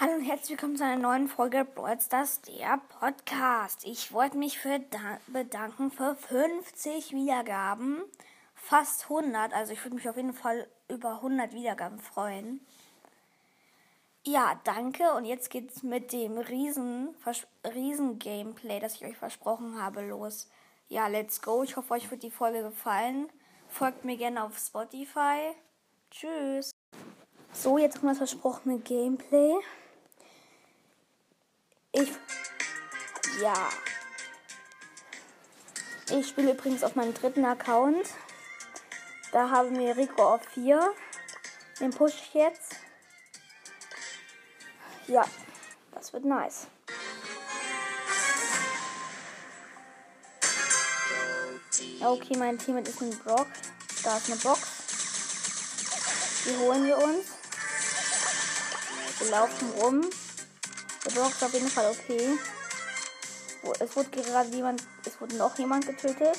Hallo und herzlich willkommen zu einer neuen Folge Brawl Stars, der Podcast. Ich wollte mich für bedanken für 50 Wiedergaben, fast 100. Also ich würde mich auf jeden Fall über 100 Wiedergaben freuen. Ja, danke. Und jetzt geht's mit dem riesen, riesen Gameplay, das ich euch versprochen habe, los. Ja, let's go. Ich hoffe, euch wird die Folge gefallen. Folgt mir gerne auf Spotify. Tschüss. So, jetzt kommt das versprochene Gameplay. Ich. Ja. Ich spiele übrigens auf meinem dritten Account. Da haben wir Rico auf 4. Den push ich jetzt. Ja, das wird nice. Okay, mein Team ist ein Brock. Da ist eine Box. Die holen wir uns. Wir laufen rum. Der Brock ist auf jeden Fall okay. Es wurde gerade jemand, es wurde noch jemand getötet.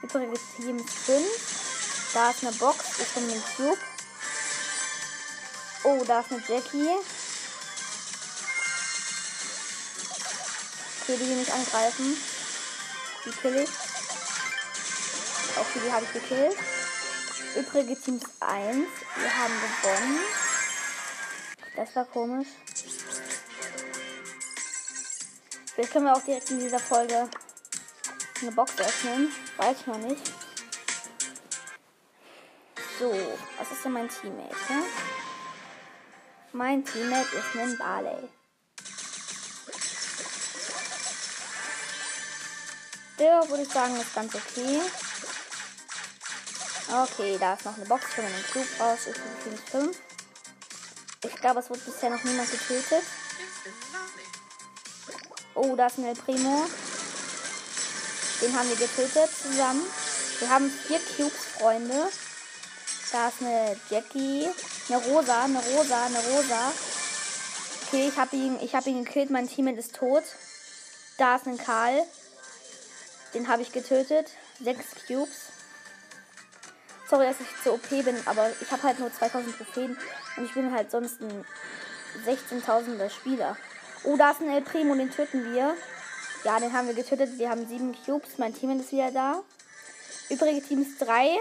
Übrigens Team 5. Da ist eine Box, ich bin den Cube. Oh, da ist eine Jackie. Okay, die will mich angreifen. Die kill ich. Okay, die habe ich gekillt. Übrige Teams 1. Wir haben gewonnen. Das war komisch. Vielleicht können wir auch direkt in dieser Folge eine Box öffnen. Weiß ich noch nicht. So, was ist denn mein Teammate? Ne? Mein Teammate ist ein Barley. Der würde ich sagen, ist ganz okay. Okay, da ist noch eine Box. Ich hole einen Cube raus. Ich bin 5. Ich glaube, es wurde bisher noch niemand getötet. Oh, da ist ein Primo. Den haben wir getötet zusammen. Wir haben vier Cubes, Freunde. Da ist eine Jackie. Eine Rosa, eine Rosa, eine Rosa. Okay, ich habe ihn, hab ihn gekillt. Mein Teammate ist tot. Da ist ein Karl. Den habe ich getötet. Sechs Cubes. Sorry, dass ich zu OP bin, aber ich habe halt nur 2000 Trophäen und ich bin halt sonst ein 16.000er Spieler. Oh, da ist ein El Primo, den töten wir. Ja, den haben wir getötet. Wir haben sieben Cubes. Mein Team ist wieder da. Übrige Teams drei.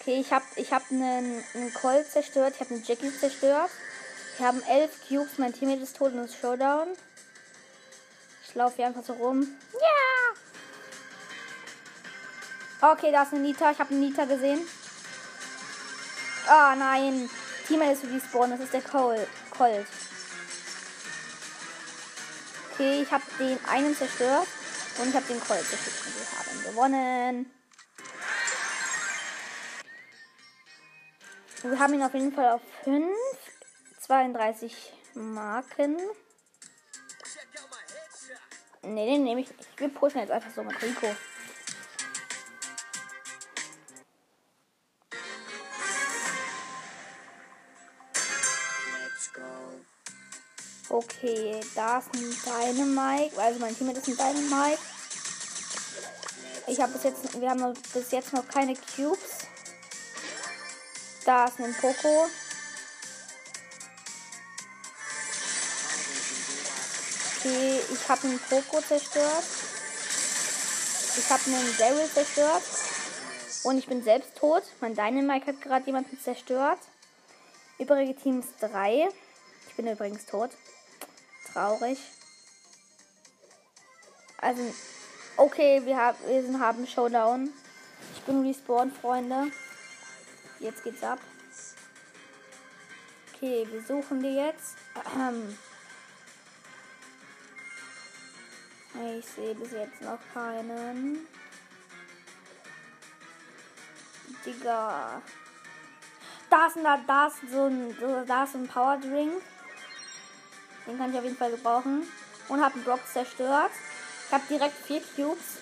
Okay, ich habe ich hab einen, einen Colt zerstört. Ich habe einen Jackie zerstört. Wir haben elf Cubes. Mein Team ist tot und ist Showdown. Ich laufe hier einfach so rum. Ja! Okay, da ist eine Nita. Ich habe eine Nita gesehen. Ah, oh, nein. Teammate ist respawn. Das ist der Colt. Colt. Okay, ich habe den einen zerstört. Und ich habe den Colt zerstört. Und wir haben gewonnen. Wir haben ihn auf jeden Fall auf 5. 32 Marken. Ne, den nehme ich nicht. Wir pushen jetzt einfach so mit Rico. Okay, da ist ein Dynamite. Also mein Team ist ein Dynamite. Ich habe bis jetzt, wir haben bis jetzt noch keine Cubes. Da ist ein Poco. Okay, ich habe einen Poco zerstört. Ich habe einen Daryl zerstört. Und ich bin selbst tot. Mein Dynamite hat gerade jemanden zerstört. Übrige Teams 3. Ich bin übrigens tot. Traurig. Also, okay, wir, haben wir sind, haben Showdown. Ich bin respawn, Freunde. Jetzt geht's ab. Okay, wir suchen die jetzt. Ich sehe bis jetzt noch keinen. Digga. Da ist, ein, da ist so ein, da ist ein Power Drink. Den kann ich auf jeden Fall gebrauchen. Und habe einen Block zerstört. Ich habe direkt vier Cubes.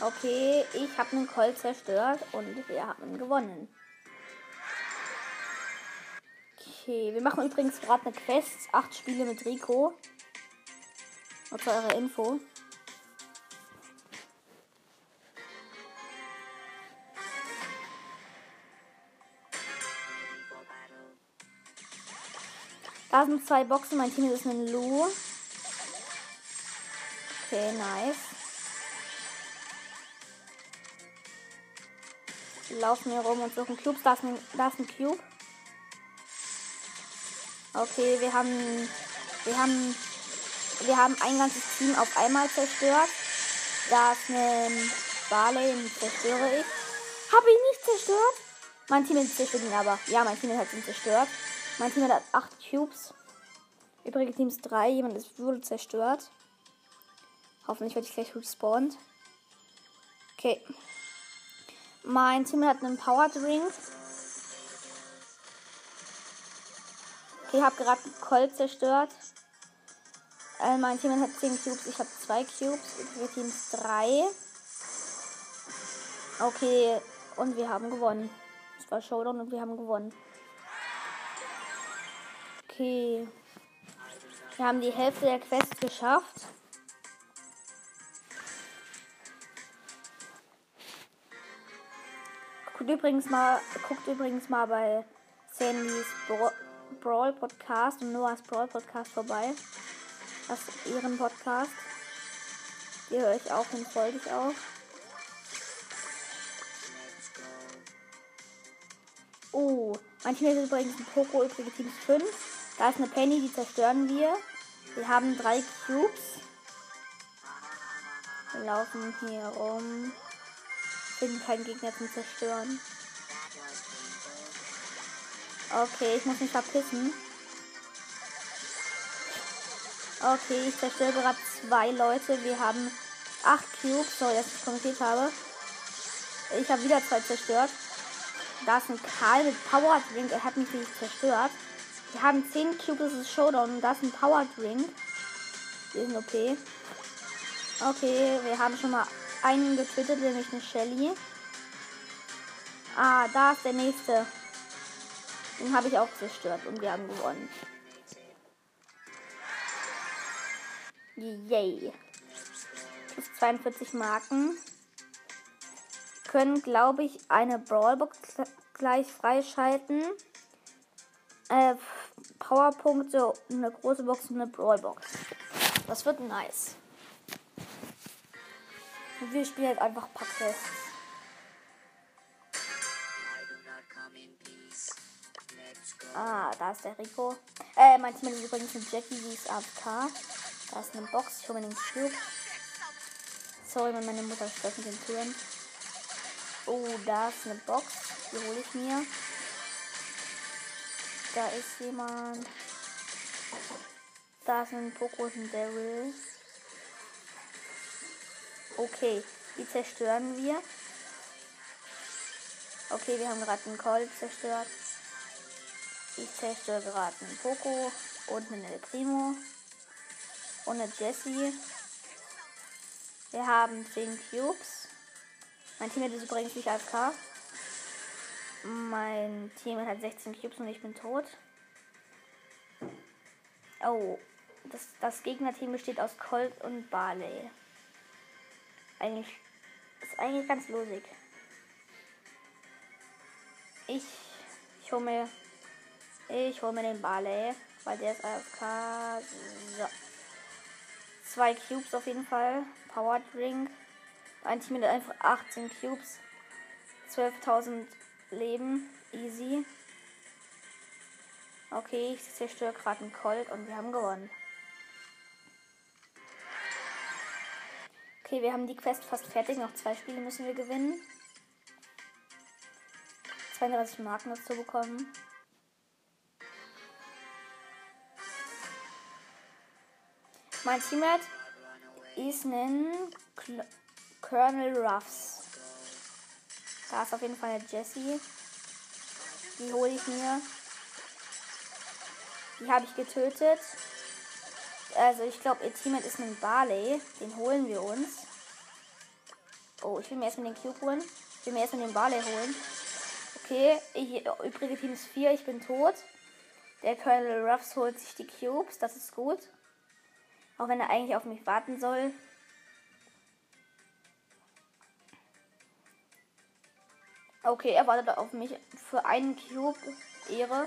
Okay, ich habe einen Colt zerstört und wir haben gewonnen. Okay, wir machen übrigens gerade eine Quest. Acht Spiele mit Rico. Nur zu eurer Info. Da sind zwei Boxen. Mein Team ist ein Lu. Okay, nice. Laufen hier rum und suchen Cubes. Da ist ein, da ist ein Cube. Okay, wir haben. Wir haben. Wir haben ein ganzes Team auf einmal zerstört. Da ist ein Barley, den zerstöre ich. Habe ich nicht zerstört? Mein Team zerstört ihn aber. Ja, mein Team hat ihn zerstört. Mein Team hat 8 Cubes. Übrige Teams 3. Jemand ist wurde zerstört. Hoffentlich werde ich gleich respawned. Okay. Mein Team hat einen Power Drink. Okay, ich habe gerade Colt zerstört. Äh, mein Team hat 10 Cubes, ich habe 2 Cubes. Übrige Teams 3. Okay, und wir haben gewonnen. Es war Showdown und wir haben gewonnen. Okay. Wir haben die Hälfte der Quest geschafft. Guckt übrigens mal, guckt übrigens mal bei Sandys Bra Brawl Podcast und Noahs Brawl Podcast vorbei. Das ist ihren Podcast. Die höre ich auch und folge ich auch. Oh, Team ist übrigens ein Poco, übrige Teams 5. Da ist eine Penny, die zerstören wir. Wir haben drei Cubes. Wir laufen hier rum. Finden keinen Gegner zum Zerstören. Okay, ich muss mich verpissen. Okay, ich zerstöre gerade zwei Leute. Wir haben acht Cubes. Sorry, dass ich kommentiert habe. Ich habe wieder zwei zerstört. Da ist ein Karl mit Power Drink. Er hat mich nicht zerstört. Wir haben 10 Cubes, das Showdown. Und da ist ein Power Drink. Die sind OP. Okay, wir haben schon mal einen getötet, nämlich eine Shelly. Ah, da ist der nächste. Den habe ich auch zerstört und wir haben gewonnen. Yay. Plus 42 Marken. Können, glaube ich, eine Brawlbox gleich freischalten. Äh, Powerpunkte, eine große Box und eine Brawlbox. Das wird nice. Und wir spielen jetzt einfach Packtests. Ah, da ist der Rico. Äh, mein Team ist übrigens mit Jackie, die ist AFK. Da ist eine Box, ich hole mir den Cube. Sorry, wenn meine Mutter stört mit den Türen. Oh, da ist eine Box, die hole ich mir. Da ist jemand. Da ein Poco und Daryl. Okay, die zerstören wir. Okay, wir haben gerade einen Colt zerstört. Ich zerstöre gerade einen Poco und einen El Primo. Und eine Jessie. Wir haben 10 Cubes. Mein Team ist übrigens nicht AFK. Mein Team hat 16 Cubes und ich bin tot. Oh, das, das Gegnerteam besteht aus Colt und Barley. Eigentlich ist eigentlich ganz losig. Ich, ich hole mir, ich hole mir den Barley, weil der ist AFK. So. Zwei Cubes auf jeden Fall. Power Drink. Ein Team mit einfach 18 Cubes. 12.000 Leben. Easy. Okay, ich zerstöre gerade einen Colt und wir haben gewonnen. Okay, wir haben die Quest fast fertig. Noch zwei Spiele müssen wir gewinnen. 32 Marken dazu bekommen. Mein Teammate ist ein Colonel Ruffs. Da ist auf jeden Fall eine Jessie. Die hole ich mir. Die habe ich getötet. Also ich glaube, ihr Teammate ist ein Barley. Den holen wir uns. Oh, ich will mir erstmal den Cube holen. Ich will mir erstmal den Barley holen. Okay, ich, übrige Team ist 4. Ich bin tot. Der Colonel Ruffs holt sich die Cubes. Das ist gut. Auch wenn er eigentlich auf mich warten soll. Okay, er wartet auf mich für einen Cube. Ehre.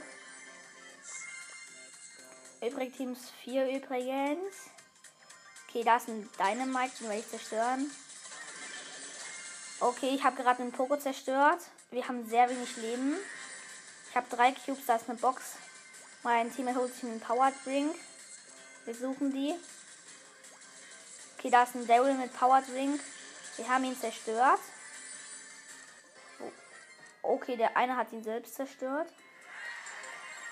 Übrig Teams 4 übrigens. Okay, da ist ein Dynamite, den werde ich zerstören. Okay, ich habe gerade einen Poco zerstört. Wir haben sehr wenig Leben. Ich habe drei Cubes, da ist eine Box. Mein Team holt sich einen Power Drink. Wir suchen die. Okay, da ist ein Daryl mit Power Drink. Wir haben ihn zerstört. Okay, der eine hat ihn selbst zerstört.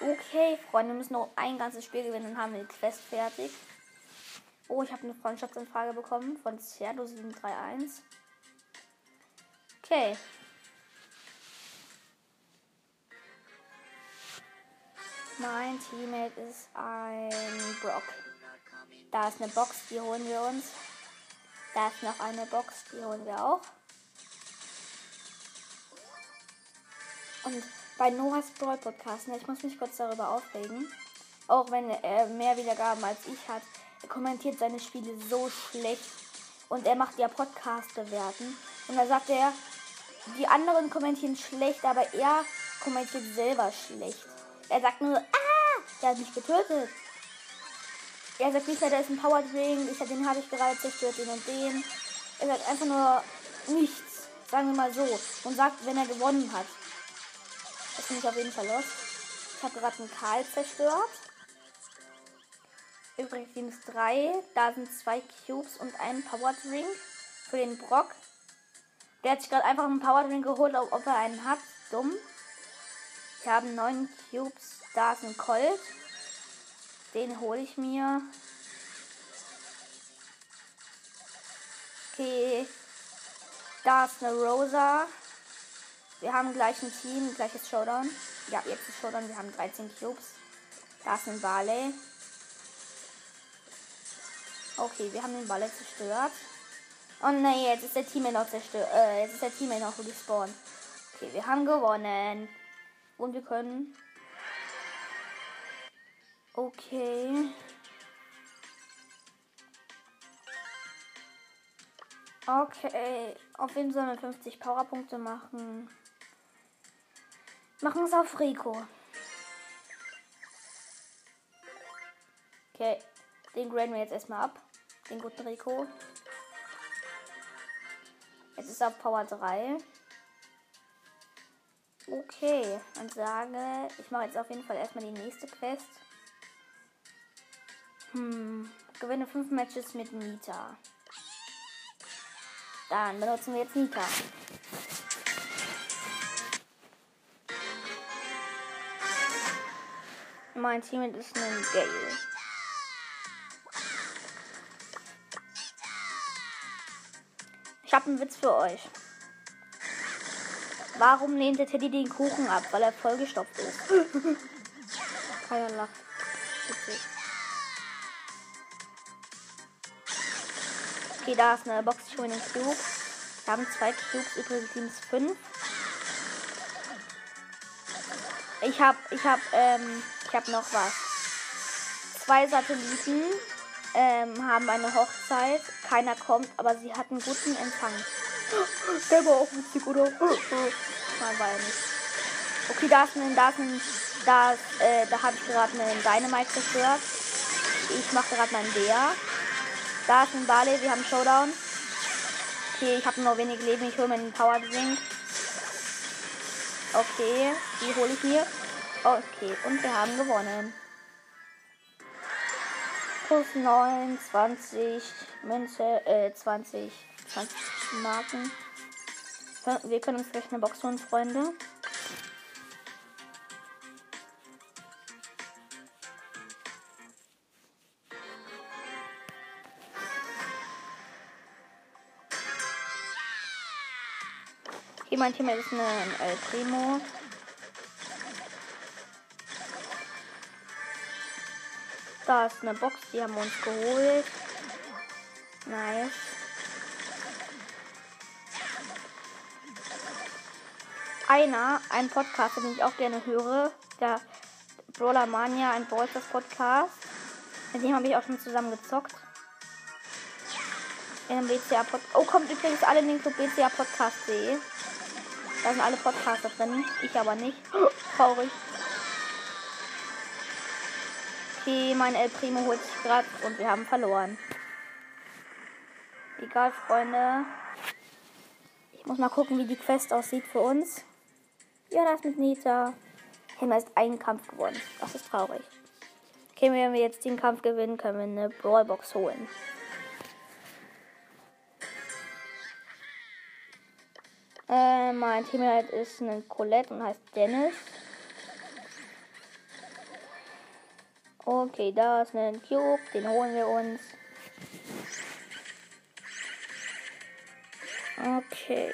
Okay, Freunde, wir müssen noch ein ganzes Spiel gewinnen, dann haben wir die Quest fertig. Oh, ich habe eine Freundschaftsanfrage bekommen von Cerdo731. Okay. Mein Teammate ist ein Brock. Da ist eine Box, die holen wir uns. Da ist noch eine Box, die holen wir auch. Und bei Noahs Brawl Podcast, ne, ich muss mich kurz darüber aufregen. Auch wenn er mehr Wiedergaben als ich hat. Er kommentiert seine Spiele so schlecht. Und er macht ja Podcast bewerten. Und da sagt er, die anderen kommentieren schlecht, aber er kommentiert selber schlecht. Er sagt nur, ah, der hat mich getötet. Er sagt nicht, da ist ein Power Drink, ich, den habe ich gerade zerstört, den und den. Er sagt einfach nur nichts, sagen wir mal so. Und sagt, wenn er gewonnen hat. Ich auf jeden Fall los. Ich habe gerade einen Karl zerstört. Übrigens drei. Da sind zwei Cubes und ein Power Drink für den Brock. Der hat sich gerade einfach einen Power Drink geholt, ob er einen hat. Dumm. Wir haben neun Cubes. Da ist ein Colt. Den hole ich mir. Okay. Da ist eine Rosa. Wir haben gleich ein Team, gleiches Showdown. Ja, jetzt ist Showdown. Wir haben 13 Cubes. Da ist ein Barley. Okay, wir haben den Barley zerstört. Oh nein, jetzt ist der Teammate noch zerstört. Äh, jetzt ist der Teammate noch respawned. Okay, wir haben gewonnen. Und wir können. Okay. Okay. Auf sollen wir 50 Powerpunkte machen? Machen es auf Rico. Okay. Den graden wir jetzt erstmal ab. Den guten Rico. Jetzt ist auf Power 3. Okay, und sage, ich mache jetzt auf jeden Fall erstmal die nächste Quest. Hm, gewinne 5 Matches mit Nita. Dann benutzen wir jetzt Nita. Mein Team ist ein Gale. Ich habe einen Witz für euch. Warum lehnt der Teddy den Kuchen ab? Weil er vollgestopft ist. Keiner lacht. Witzig. Okay, da ist eine Box. Ich hole den Cube. Wir haben zwei Cubes, übrigens fünf. Ich hab, ich hab, ähm, ich hab noch was. Zwei Satelliten ähm, haben eine Hochzeit. Keiner kommt, aber sie hatten guten Empfang. Der war auch witzig, oder? Nein, war er nicht. Okay, da ist ein, da ist ein, da, ist, äh, da habe ich gerade einen Dynamite zerstört. Ich mache gerade meinen Bär. Da ist ein Barley, wir haben Showdown. Okay, ich habe nur wenig Leben, ich hole mir einen Power Drink. Okay, die hole ich mir. Okay, und wir haben gewonnen. Plus 9, 20, Münze, äh, 20, 20 Marken. Wir können uns gleich eine Box holen, Freunde. Hier mein Team ist ein El Primo. Da ist eine Box, die haben wir uns geholt. Nice. Einer, ein Podcast, den ich auch gerne höre, der Brawler Mania, ein Brawlers Podcast. Mit dem habe ich auch schon zusammen gezockt. In einem BCA Podcast. Oh, kommt übrigens alle in den Club BCA Podcast.de. Da sind alle Podcaster drin. Ich aber nicht. Traurig. Okay, mein El Primo holt sich gerade und wir haben verloren. Egal, Freunde. Ich muss mal gucken, wie die Quest aussieht für uns. Ja, das mit Nita. Wir ist einen Kampf gewonnen. Das ist traurig. Okay, wenn wir jetzt den Kampf gewinnen, können wir eine Brawlbox holen. Äh, mein Teammate ist ein Colette und heißt Dennis. Okay, da ist ein Cube, den holen wir uns. Okay.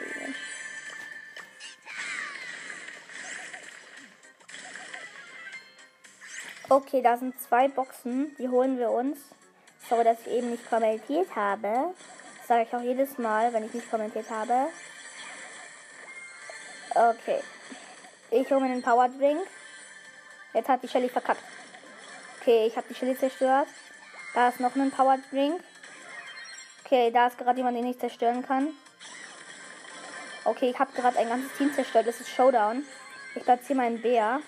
Okay, da sind zwei Boxen, die holen wir uns. Sorry, dass ich eben nicht kommentiert habe. Das sage ich auch jedes Mal, wenn ich nicht kommentiert habe. Okay. Ich hole mir den Power Drink. Jetzt hat die Shelly verkackt. Okay, ich habe die Shelly zerstört. Da ist noch ein Power Drink. Okay, da ist gerade jemand, den ich zerstören kann. Okay, ich habe gerade ein ganzes Team zerstört. Das ist Showdown. Ich platziere meinen Bär.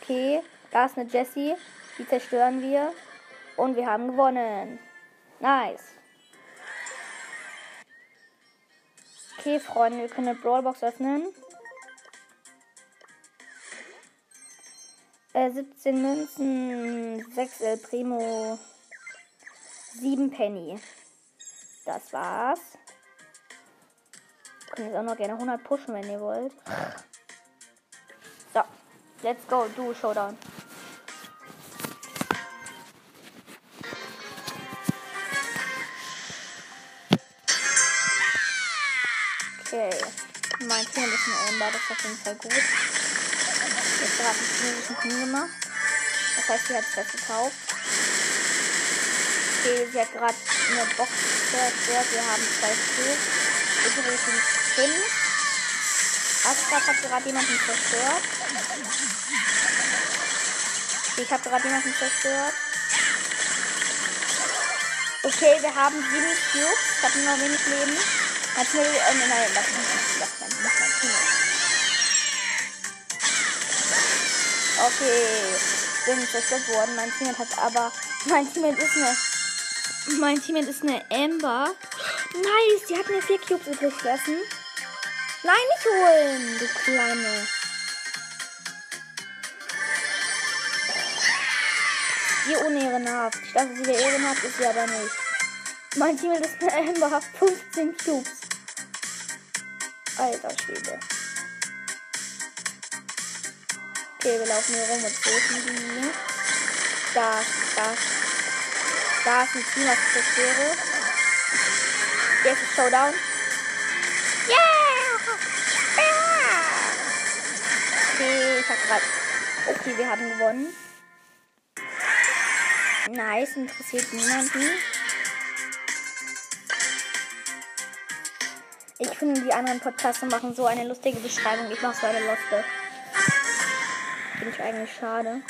Okay, da ist eine Jessie. Die zerstören wir. Und wir haben gewonnen. Nice. Okay, Freunde, wir können eine Brawlbox öffnen. Äh, 17 Münzen, 6 El Primo, 7 Penny. Das war's. Könnt jetzt auch noch gerne 100 pushen, wenn ihr wollt. So, let's go, du Showdown. Okay. Mein Team ist ein Amber, das ist auf jeden Fall gut. Jetzt gerade ein bisschen Team gemacht. Das heißt, sie hat es gekauft. Okay, sie hat gerade eine Box zerstört. Wir haben zwei Stück. Will den hin. Asgard hat gerade jemanden zerstört. Ich habe gerade jemanden zerstört. Okay, wir haben sieben Cubes. Ich habe nur noch wenig Leben. Natürlich, äh, nein, mich nicht. Okay, bin zerstört worden. Mein Teammate hat aber. Mein Teammate ist eine. Mein Teammate ist eine Amber. Nice, die hat mir vier Cubes übrig gelassen. Nein, nicht holen, du Kleine. Ihr unehrenhaft. Ich dachte, sie wäre ehrenhaft, ist sie aber nicht. Mein Teammate ist eine Amber, 15 Cubes. Alter Schwede. Okay, wir laufen hier rum und töten die. Da, da. Da ist ein Team, was ich zerstöre. Jetzt ist Showdown. Yeah! yeah! Okay, ich hab grad. Okay, wir haben gewonnen. Nice, interessiert niemanden. Ich finde, die anderen Podcaster machen so eine lustige Beschreibung. Ich mache so eine Loste. Finde ich eigentlich schade.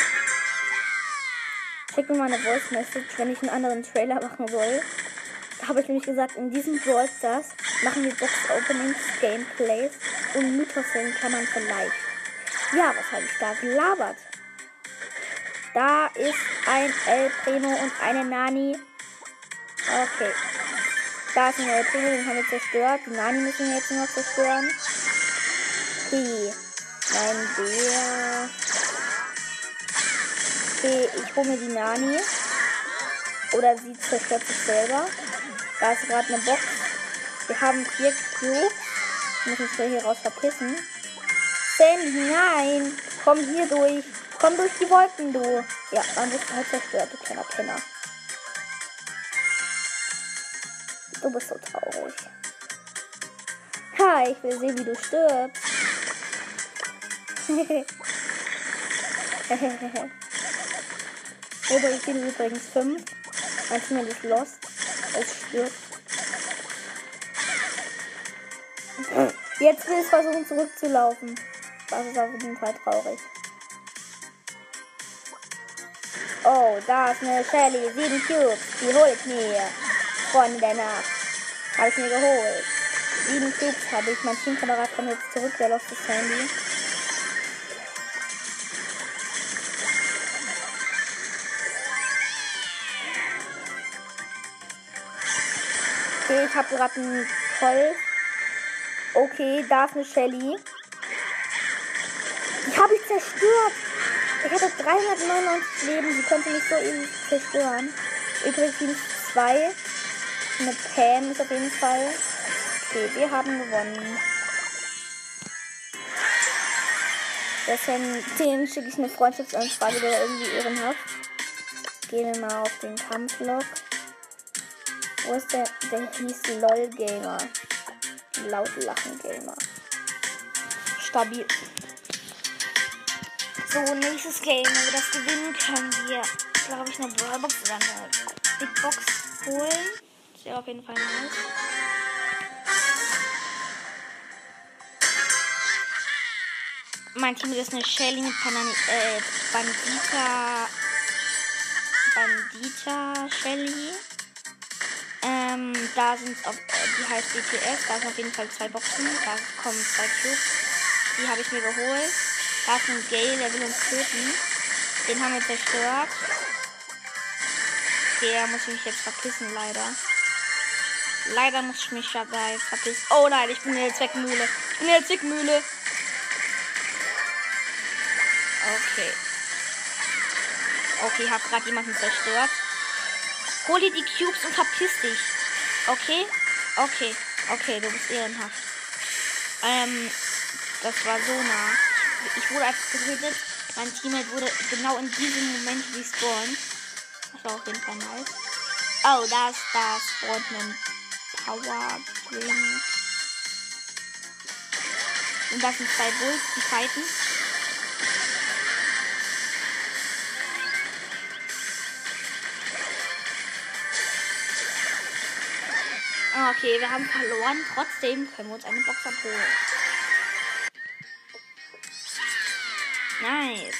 Schick mir mal eine Voice Message, wenn ich einen anderen Trailer machen soll. Habe ich nämlich gesagt, in diesem Brawl Stars machen wir Box Openings, Gameplays und Mythos in Klammern vielleicht. Ja, was habe ich da gelabert? Da ist ein El Primo und eine Nani. Okay. Da ist ein El Primo, den haben wir zerstört. Die Nani müssen wir jetzt noch zerstören. Okay. Mein Bär. Okay, ich hole mir die Nani. Oder sie zerstört sich selber. Da ist gerade eine Box. Wir haben vier Cubes. Müssen uns hier raus verpissen. Sandy, nein! Komm hier durch. Komm durch die Wolken, du. Ja, dann bist du halt zerstört, du kleiner Penner. Du bist so traurig. Ha, ich will sehen, wie du stirbst. Oder ich bin übrigens 5. Mein Team ist lost. Es stirbt. Jetzt will es versuchen zurückzulaufen. Das ist auf jeden Fall traurig. Oh, da ist eine Shelly. Sieben Cubes. Die hole ich mir. Freunde der Nacht. Habe ich mir geholt. Sieben Cubes habe ich. Mein Teamkamerad kommt jetzt zurück. Der lost das Handy. Habe gerade einen Colt. Okay, da ist eine Shelly. Die habe ich zerstört. Ich hatte 399 Leben. Die konnte mich so easy zerstören. Übrigens zwei. Eine Pam ist auf jeden Fall. Okay, wir haben gewonnen. Deswegen dem schicke ich eine Freundschaftsanfrage, der irgendwie ehrenhaft. Gehen wir mal auf den Kampflog. Wo ist der? Der hieß LOL Gamer. Laut Lachen Gamer. Stabil. So, nächstes Game. Wenn wir das gewinnen, können wir, glaube ich, eine Brawlbox oder eine Big Box holen. Das wäre auf jeden Fall nice. Mein Team ist eine Shelly mit Panani äh, Bandita. Bandita Shelly. Ähm, da sind auf, äh, die heißt BTS, da sind auf jeden Fall zwei Boxen, da kommen zwei Cubes. Die habe ich mir geholt. Da ist ein Gay, der will uns töten. Den haben wir zerstört. Der muss mich jetzt verpissen, leider. Leider muss ich mich dabei verpissen. Oh nein, ich bin in der Zweckmühle. Ich bin in der Zwickmühle. Okay. Okay, hab gerade jemanden zerstört. Hol dir die Cubes und verpiss dich. Okay? Okay. Okay, du bist ehrenhaft. Ähm, das war so nah. Ich wurde einfach getötet. Mein Teammate wurde genau in diesem Moment respawnt. Das war auf jeden Fall nice. Oh, da ist das spawnt ein Power Drink. Und das sind zwei Bulls, die fighten. Okay, wir haben verloren. Trotzdem können wir uns eine Box abholen. Nice.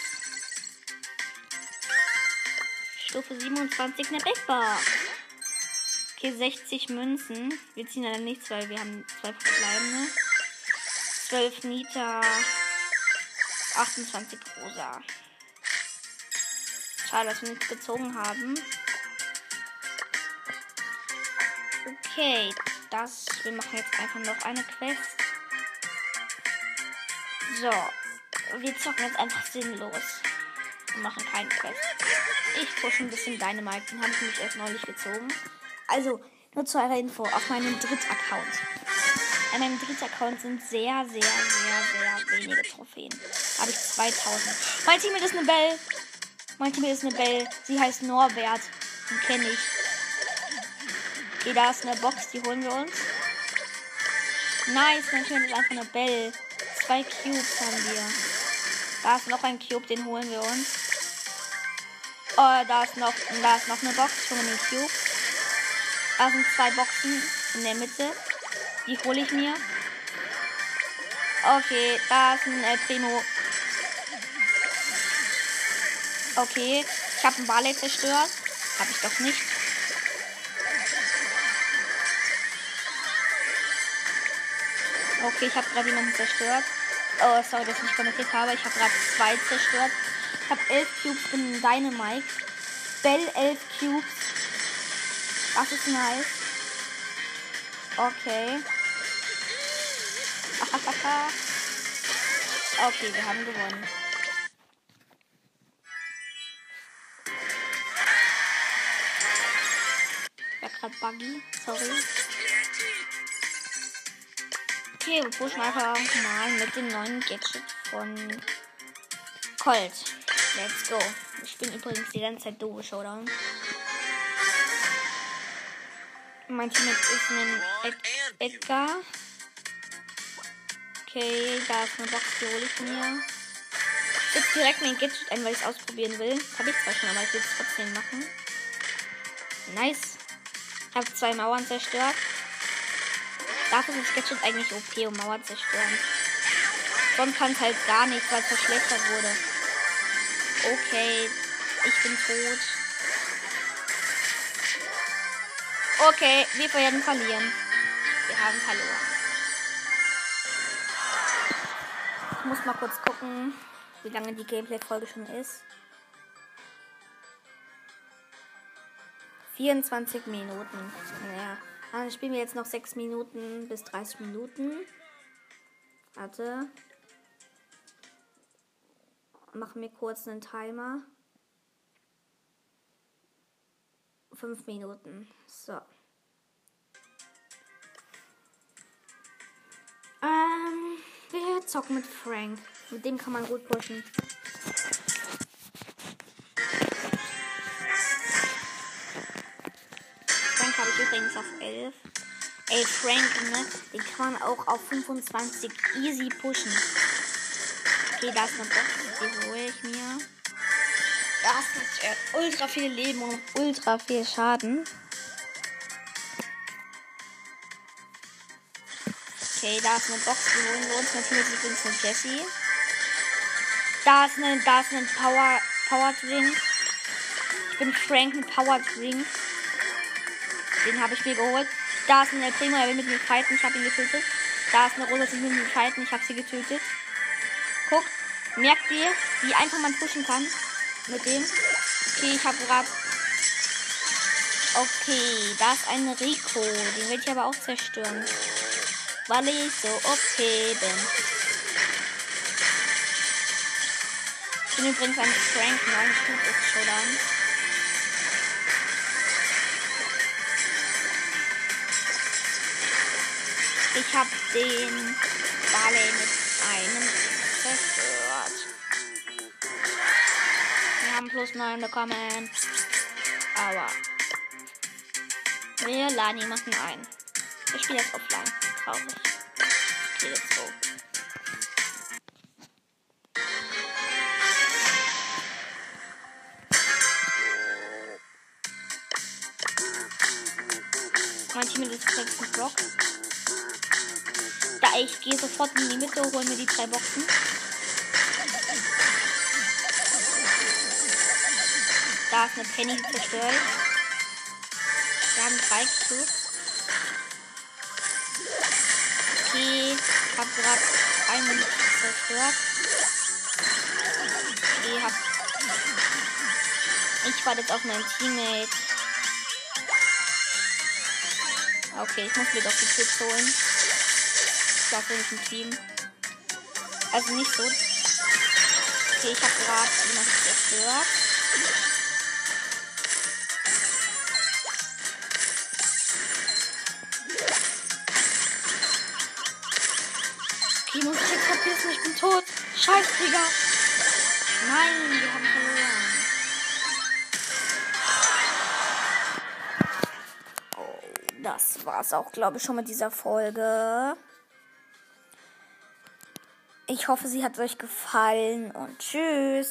Stufe 27 eine Big Box. Okay, 60 Münzen. Wir ziehen leider nichts, weil wir haben zwei verbleibende. 12 Nita. 28 Rosa. Schade, dass wir nichts gezogen haben. Okay, das. Wir machen jetzt einfach noch eine Quest. So. Wir zocken jetzt einfach sinnlos. Wir machen keine Quest. Ich pushe ein bisschen Dynamite. Den habe ich nämlich erst neulich gezogen. Also, nur zu eurer Info. Auf meinem Dritt-Account. An meinem Dritt-Account sind sehr, sehr, sehr, sehr wenige Trophäen. Habe ich 2000. Mein Team ist eine Belle. Mein Team ist eine Belle. Sie heißt Norbert. Den kenne ich. Okay, da ist eine Box, die holen wir uns. Nice, ist einfach eine Belle. Zwei Cubes haben wir. Da ist noch ein Cube, den holen wir uns. Oh, da ist noch, da ist noch eine Box. Ich hole den Cube. Da sind zwei Boxen in der Mitte. Die hole ich mir. Okay, da ist ein äh, Primo. Okay, ich habe einen Barley zerstört. Habe ich doch nicht. Okay, ich habe gerade jemanden zerstört. Oh, sorry, dass ich nicht kommentiert habe. Ich habe gerade zwei zerstört. Ich habe elf Cubes in Dynamite. Bell elf Cubes. Das ist nice. Okay. okay, wir haben gewonnen. Ja, gerade Buggy. Sorry. Okay, wir pushen einfach mal mit dem neuen Gadget von Colt. Let's go. Ich bin übrigens die ganze Zeit doofe Showdown. Mein Team ist ein Ed Edgar. Okay, da ist eine Box, die hole ich mir. Jetzt direkt mein Gadget ein, weil ich es ausprobieren will. Habe ich zwar schon, aber ich will es trotzdem machen. Nice. Ich habe zwei Mauern zerstört. Dafür ist Gadget eigentlich OP und Mauer zerstören. Sonst kann es halt gar nicht, weil es verschlechtert wurde. Okay, ich bin tot. Okay, wir werden verlieren. Wir haben verloren. Ich muss mal kurz gucken, wie lange die Gameplay-Folge schon ist. 24 Minuten. Naja, Dann spielen wir jetzt noch 6 Minuten bis 30 Minuten. Warte. Machen wir kurz einen Timer. 5 Minuten. So. Ähm, wir zocken mit Frank. Mit dem kann man gut pushen. Ich übrigens auf 11. Ey, Frank, ne? Den kann man auch auf 25 easy pushen. Okay, da ist eine Box. Die hole ich mir. Da ist äh, ultra viel Leben und ultra viel Schaden. Okay, da ist eine Box. Die holen wir uns natürlich übrigens eine Jessie. Da ist ein, da ist ein Power, Power Drink. Ich bin Frank mit Power Drink. Den habe ich mir geholt. Da ist ein El Primo, er will mit mir fighten. Ich habe ihn getötet. Da ist eine Rosa, sie will mit mir fighten. Ich habe sie getötet. Guckt, merkt ihr, wie einfach man pushen kann mit dem? Okay, ich habe gerade. Okay, da ist ein Rico. Den will ich aber auch zerstören. Weil ich so okay bin. Ich bin übrigens ein Frank 9 Stück ist Showdown. Ich habe den Barley mit einem zerstört. Wir haben plus 9 bekommen. Aber wir laden jemanden ein. Ich spiele jetzt offline. Traurig. Okay, let's go. Mein Team ist jetzt ein Block. Ich gehe sofort in die Mitte, hol mir die drei Boxen. Da ist eine Penny zerstört. Wir haben drei Cubes. Okay, ich hab gerade einen zerstört. Okay, hab. Ich warte jetzt auf meinen Teammate. Okay, ich muss mir doch die Chips holen. Ein Team. Also nicht so. Okay, ich habe gerade jemanden zerstört. Okay, muss ich jetzt verpissen, ich bin tot. Scheiß, Digga. Nein, wir haben verloren. Oh, das war's auch, glaube ich, schon mit dieser Folge. Ich hoffe, sie hat euch gefallen und tschüss.